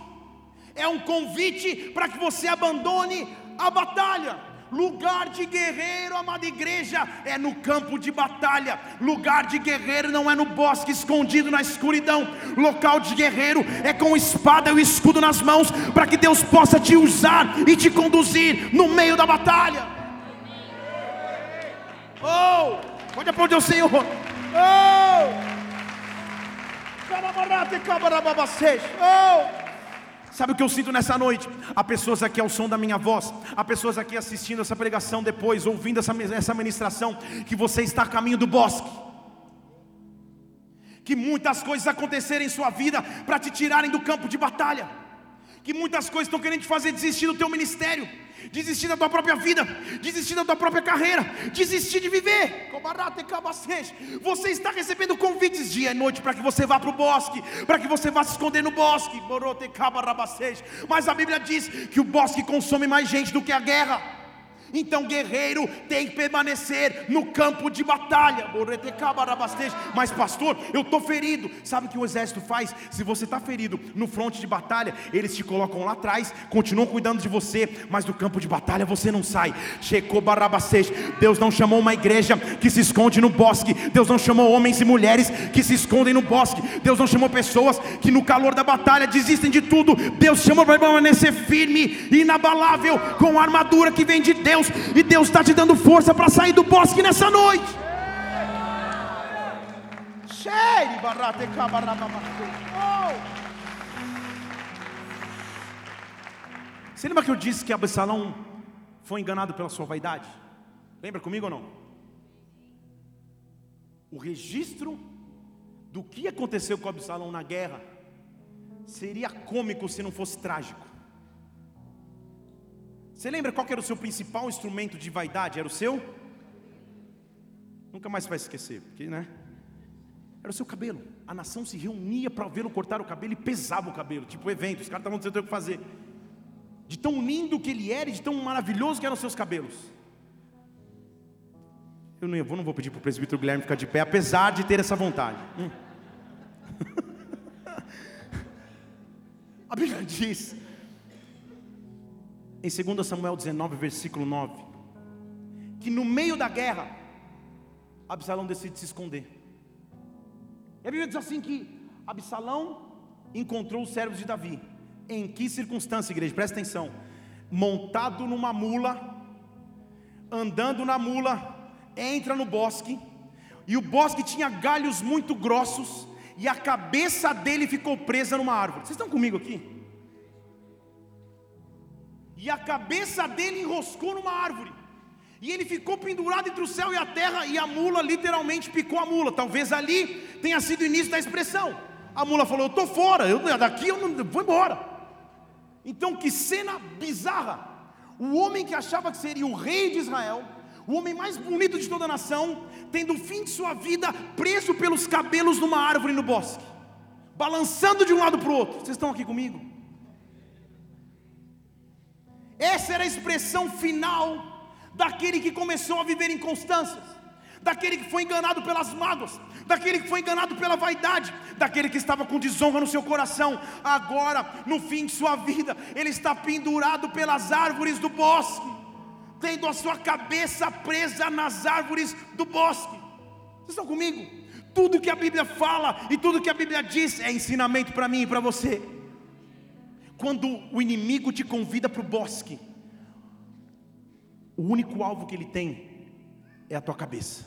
é um convite para que você abandone a batalha. Lugar de guerreiro, amada igreja, é no campo de batalha. Lugar de guerreiro não é no bosque escondido na escuridão. Local de guerreiro é com espada e o escudo nas mãos, para que Deus possa te usar e te conduzir no meio da batalha. Oh, pode aplaudir o Senhor. Oh, oh. Sabe o que eu sinto nessa noite? Há pessoas aqui ao som da minha voz, há pessoas aqui assistindo essa pregação depois, ouvindo essa, essa ministração, que você está a caminho do bosque. Que muitas coisas acontecerem em sua vida para te tirarem do campo de batalha. Que muitas coisas estão querendo te fazer desistir do teu ministério desistir da tua própria vida, desistir da tua própria carreira, desistir de viver. Você está recebendo convites dia e noite para que você vá para o bosque, para que você vá se esconder no bosque. Mas a Bíblia diz que o bosque consome mais gente do que a guerra. Então, guerreiro tem que permanecer no campo de batalha. Mas, pastor, eu estou ferido. Sabe o que o exército faz? Se você está ferido no fronte de batalha, eles te colocam lá atrás, continuam cuidando de você, mas do campo de batalha você não sai. Deus não chamou uma igreja que se esconde no bosque. Deus não chamou homens e mulheres que se escondem no bosque. Deus não chamou pessoas que no calor da batalha desistem de tudo. Deus chamou para permanecer firme, inabalável, com a armadura que vem de Deus Deus, e Deus está te dando força para sair do bosque nessa noite. Você lembra que eu disse que Absalão foi enganado pela sua vaidade? Lembra comigo ou não? O registro do que aconteceu com Absalão na guerra seria cômico se não fosse trágico. Você lembra qual era o seu principal instrumento de vaidade? Era o seu? Nunca mais vai esquecer, porque, né? Era o seu cabelo. A nação se reunia para vê-lo cortar o cabelo e pesava o cabelo, tipo evento. Os caras estavam dizendo o que fazer. De tão lindo que ele era e de tão maravilhoso que eram os seus cabelos. Eu não vou, não vou pedir para o presbítero Guilherme ficar de pé, apesar de ter essa vontade. Hum. A Bíblia diz em 2 Samuel 19, versículo 9, que no meio da guerra, Absalão decide se esconder. E a Bíblia diz assim que Absalão encontrou os servos de Davi. Em que circunstância, igreja? Presta atenção. Montado numa mula, andando na mula, entra no bosque, e o bosque tinha galhos muito grossos, e a cabeça dele ficou presa numa árvore. Vocês estão comigo aqui? E a cabeça dele enroscou numa árvore. E ele ficou pendurado entre o céu e a terra, e a mula literalmente picou a mula. Talvez ali tenha sido o início da expressão. A mula falou: Eu estou fora, eu, daqui eu não vou embora. Então, que cena bizarra! O homem que achava que seria o rei de Israel, o homem mais bonito de toda a nação, tendo o fim de sua vida preso pelos cabelos numa árvore no bosque, balançando de um lado para o outro. Vocês estão aqui comigo? Essa era a expressão final daquele que começou a viver inconstâncias, daquele que foi enganado pelas mágoas, daquele que foi enganado pela vaidade, daquele que estava com desonra no seu coração. Agora, no fim de sua vida, ele está pendurado pelas árvores do bosque, tendo a sua cabeça presa nas árvores do bosque. Vocês estão comigo? Tudo que a Bíblia fala e tudo que a Bíblia diz é ensinamento para mim e para você. Quando o inimigo te convida para o bosque, o único alvo que ele tem é a tua cabeça.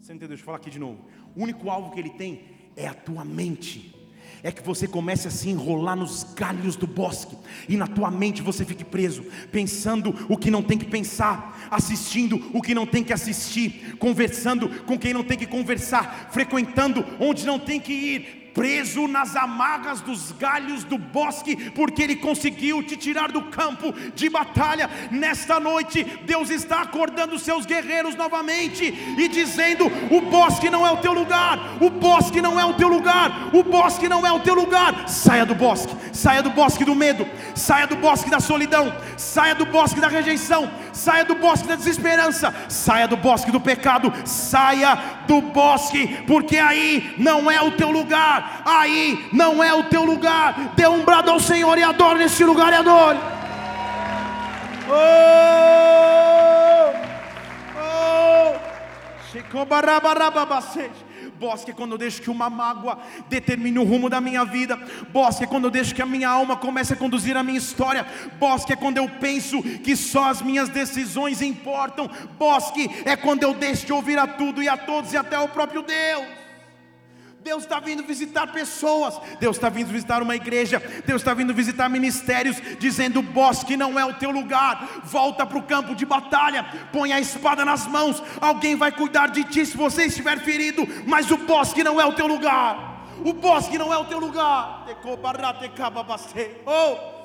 Você entendeu? Deixa eu falar aqui de novo. O único alvo que ele tem é a tua mente é que você comece a se enrolar nos galhos do bosque e na tua mente você fique preso, pensando o que não tem que pensar, assistindo o que não tem que assistir, conversando com quem não tem que conversar, frequentando onde não tem que ir, preso nas amarras dos galhos do bosque, porque Ele conseguiu te tirar do campo de batalha. Nesta noite, Deus está acordando seus guerreiros novamente e dizendo: o bosque não é o teu lugar, o bosque não é o teu lugar, o bosque não é o teu lugar. Saia do bosque, saia do bosque do medo, saia do bosque da solidão, saia do bosque da rejeição, saia do bosque da desesperança, saia do bosque do pecado, saia do bosque, porque aí não é o teu lugar aí não é o teu lugar. Dê um brado ao Senhor e adore nesse lugar e adore. Oh, oh. Bosque é quando eu deixo que uma mágoa determine o rumo da minha vida. Bosque é quando eu deixo que a minha alma comece a conduzir a minha história. Bosque é quando eu penso que só as minhas decisões importam. Bosque é quando eu deixo de ouvir a tudo e a todos e até o próprio Deus. Deus está vindo visitar pessoas, Deus está vindo visitar uma igreja, Deus está vindo visitar ministérios, dizendo: bosque não é o teu lugar, volta para o campo de batalha, põe a espada nas mãos, alguém vai cuidar de ti se você estiver ferido, mas o bosque não é o teu lugar, o bosque não é o teu lugar. Oh!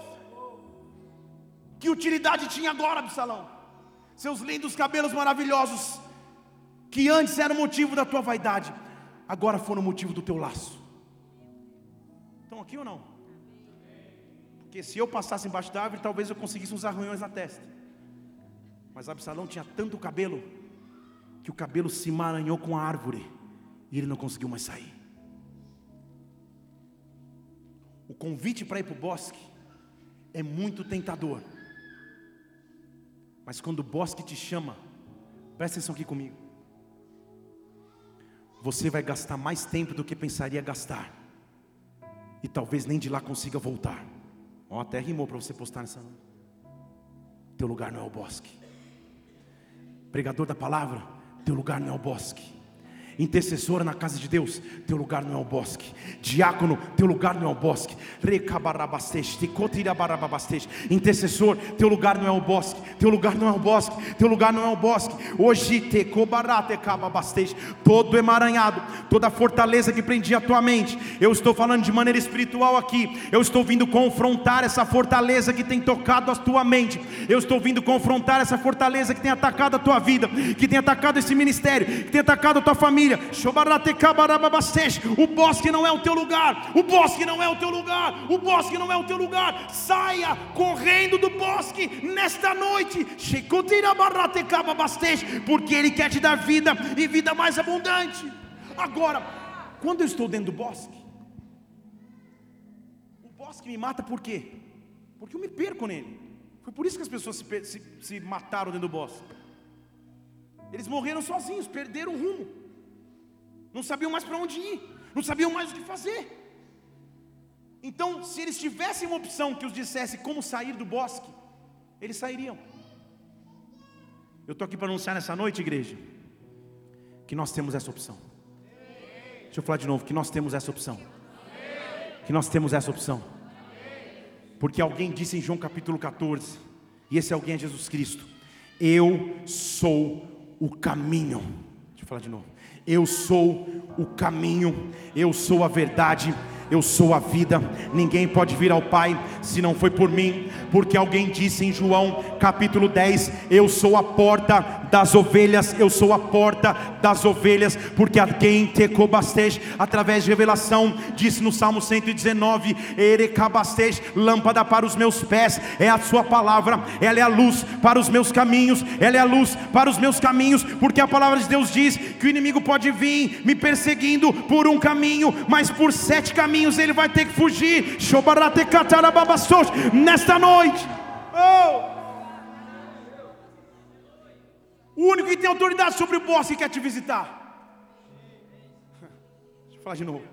Que utilidade tinha agora, Absalão? Seus lindos cabelos maravilhosos, que antes eram motivo da tua vaidade agora foram motivo do teu laço. Estão aqui ou não? Porque se eu passasse embaixo da árvore, talvez eu conseguisse uns arranhões na testa. Mas Absalão tinha tanto cabelo que o cabelo se emaranhou com a árvore e ele não conseguiu mais sair. O convite para ir para o bosque é muito tentador. Mas quando o bosque te chama, presta atenção aqui comigo você vai gastar mais tempo do que pensaria gastar. E talvez nem de lá consiga voltar. Ó, até rimou para você postar nessa. Teu lugar não é o bosque. Pregador da palavra, teu lugar não é o bosque intercessora na casa de Deus, teu lugar não é o bosque. Diácono, teu lugar não é o bosque. Intercessor, teu lugar não é o bosque. Teu lugar não é o bosque. Teu lugar não é o bosque. Hoje todo emaranhado, toda fortaleza que prendia a tua mente. Eu estou falando de maneira espiritual aqui. Eu estou vindo confrontar essa fortaleza que tem tocado a tua mente. Eu estou vindo confrontar essa fortaleza que tem atacado a tua vida, que tem atacado esse ministério, que tem atacado a tua família família. O bosque não é o teu lugar. O bosque não é o teu lugar. O bosque não é o teu lugar. Saia correndo do bosque nesta noite. Porque Ele quer te dar vida e vida mais abundante. Agora, quando eu estou dentro do bosque, o bosque me mata por quê? Porque eu me perco nele. Foi por isso que as pessoas se, se, se mataram dentro do bosque. Eles morreram sozinhos, perderam o rumo não sabiam mais para onde ir, não sabiam mais o que fazer. Então, se eles tivessem uma opção que os dissesse como sair do bosque, eles sairiam. Eu estou aqui para anunciar nessa noite, igreja, que nós temos essa opção. Deixa eu falar de novo, que nós temos essa opção. Que nós temos essa opção. Porque alguém disse em João capítulo 14, e esse alguém é Jesus Cristo: Eu sou o caminho. Deixa eu falar de novo. Eu sou o caminho, eu sou a verdade, Eu sou a vida, ninguém pode vir ao Pai se não foi por mim, porque alguém disse em João capítulo 10: Eu sou a porta das ovelhas, eu sou a porta das ovelhas, porque alguém tecobastej, através de revelação, disse no Salmo 119: Erecabastej, lâmpada para os meus pés, é a Sua palavra, ela é a luz para os meus caminhos, ela é a luz para os meus caminhos, porque a palavra de Deus diz que o inimigo pode vir me perseguindo por um caminho, mas por sete caminhos ele vai ter que fugir. Nesta noite, oh! o único que tem autoridade sobre o bosque quer te visitar. Deixa eu falar de novo.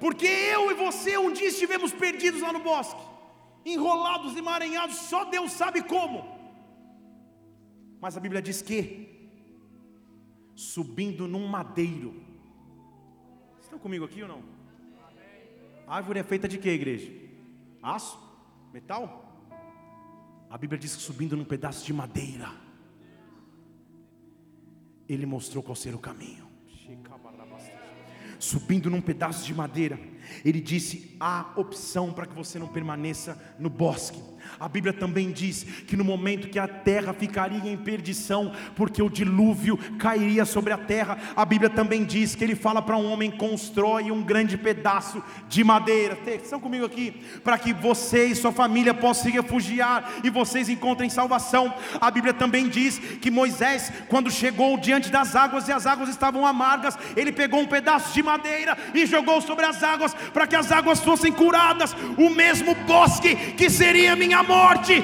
Porque eu e você um dia estivemos perdidos lá no bosque, enrolados, emaranhados, só Deus sabe como. Mas a Bíblia diz que, subindo num madeiro, estão comigo aqui ou não? A árvore é feita de que, igreja? Aço? Metal? A Bíblia diz que subindo num pedaço de madeira, ele mostrou qual ser o caminho. Subindo num pedaço de madeira, ele disse: há opção para que você não permaneça no bosque. A Bíblia também diz que no momento que a terra ficaria em perdição, porque o dilúvio cairia sobre a terra, a Bíblia também diz que ele fala para um homem: constrói um grande pedaço de madeira. Estão comigo aqui? Para que você e sua família possam se refugiar e vocês encontrem salvação. A Bíblia também diz que Moisés, quando chegou diante das águas e as águas estavam amargas, ele pegou um pedaço de madeira e jogou sobre as águas, para que as águas fossem curadas. O mesmo bosque que seria minha morte,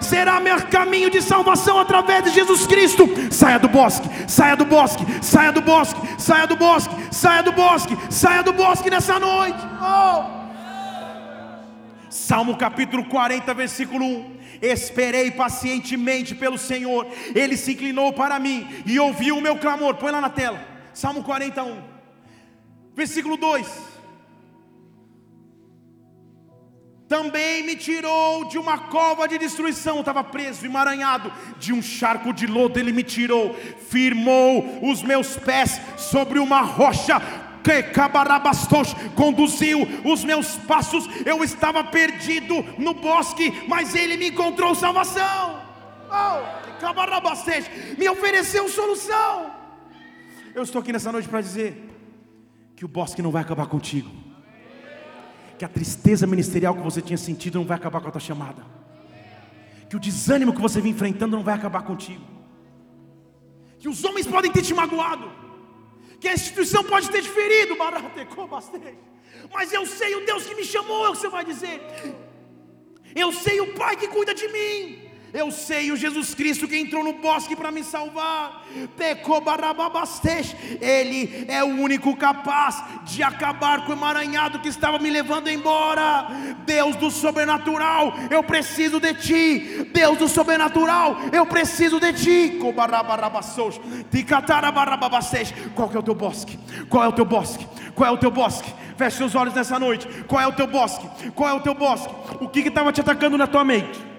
será meu caminho de salvação através de Jesus Cristo. Saia do bosque, saia do bosque, saia do bosque, saia do bosque, saia do bosque, saia do bosque nessa noite. Oh. Salmo capítulo 40, versículo 1. Esperei pacientemente pelo Senhor, Ele se inclinou para mim e ouviu o meu clamor. Põe lá na tela, Salmo 41, versículo 2. Também me tirou de uma cova de destruição, estava preso, emaranhado, de um charco de lodo, ele me tirou, firmou os meus pés sobre uma rocha, que cabarabastos conduziu os meus passos, eu estava perdido no bosque, mas ele me encontrou salvação. Oh, me ofereceu solução. Eu estou aqui nessa noite para dizer que o bosque não vai acabar contigo que a tristeza ministerial que você tinha sentido não vai acabar com a tua chamada, que o desânimo que você vem enfrentando não vai acabar contigo, que os homens podem ter te magoado, que a instituição pode ter te ferido, mas eu sei o Deus que me chamou, é o que você vai dizer. Eu sei o Pai que cuida de mim. Eu sei o Jesus Cristo que entrou no bosque para me salvar. Ele é o único capaz de acabar com o emaranhado que estava me levando embora. Deus do sobrenatural, eu preciso de ti. Deus do sobrenatural, eu preciso de ti. Qual é o teu bosque? Qual é o teu bosque? Qual é o teu bosque? Feche seus olhos nessa noite. Qual é o teu bosque? Qual é o teu bosque? O que estava te atacando na tua mente?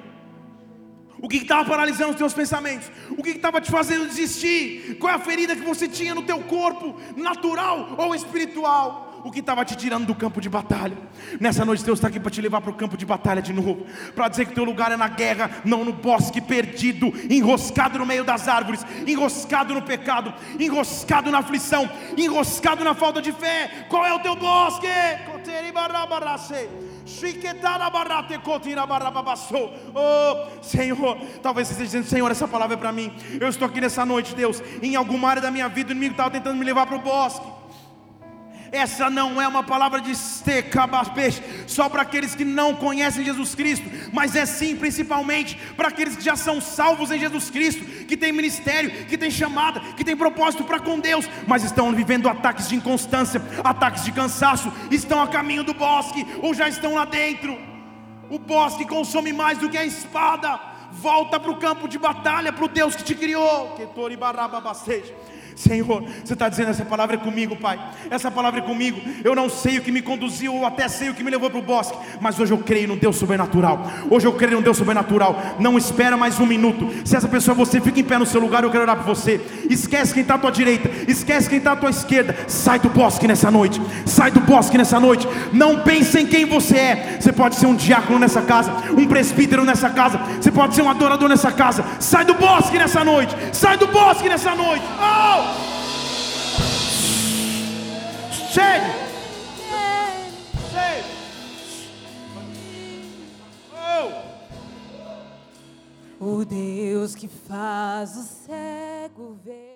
O que estava paralisando os teus pensamentos? O que estava te fazendo desistir? Qual é a ferida que você tinha no teu corpo, natural ou espiritual? o que estava te tirando do campo de batalha. Nessa noite Deus está aqui para te levar para o campo de batalha de novo, para dizer que teu lugar é na guerra, não no bosque perdido, enroscado no meio das árvores, enroscado no pecado, enroscado na aflição, enroscado na falta de fé. Qual é o teu bosque? Oh, Senhor, talvez você esteja dizendo, Senhor, essa palavra é para mim. Eu estou aqui nessa noite, Deus, em alguma área da minha vida, o inimigo estava tentando me levar para o bosque. Essa não é uma palavra de peixe só para aqueles que não conhecem Jesus Cristo, mas é sim principalmente para aqueles que já são salvos em Jesus Cristo, que têm ministério, que têm chamada, que têm propósito para com Deus, mas estão vivendo ataques de inconstância, ataques de cansaço, estão a caminho do bosque ou já estão lá dentro. O bosque consome mais do que a espada. Volta para o campo de batalha, para o Deus que te criou. Que Senhor, você está dizendo essa palavra é comigo, Pai. Essa palavra é comigo. Eu não sei o que me conduziu, ou até sei o que me levou para o bosque, mas hoje eu creio no Deus sobrenatural. Hoje eu creio no Deus sobrenatural. Não espera mais um minuto. Se essa pessoa é você, fica em pé no seu lugar, eu quero orar por você. esquece quem está à tua direita, esquece quem está à tua esquerda. Sai do bosque nessa noite, sai do bosque nessa noite. Não pense em quem você é. Você pode ser um diácono nessa casa, um presbítero nessa casa, você pode ser um adorador nessa casa. Sai do bosque nessa noite, sai do bosque nessa noite. Oh! Chegue! Chegue! Oh! O Deus que faz o cego ver.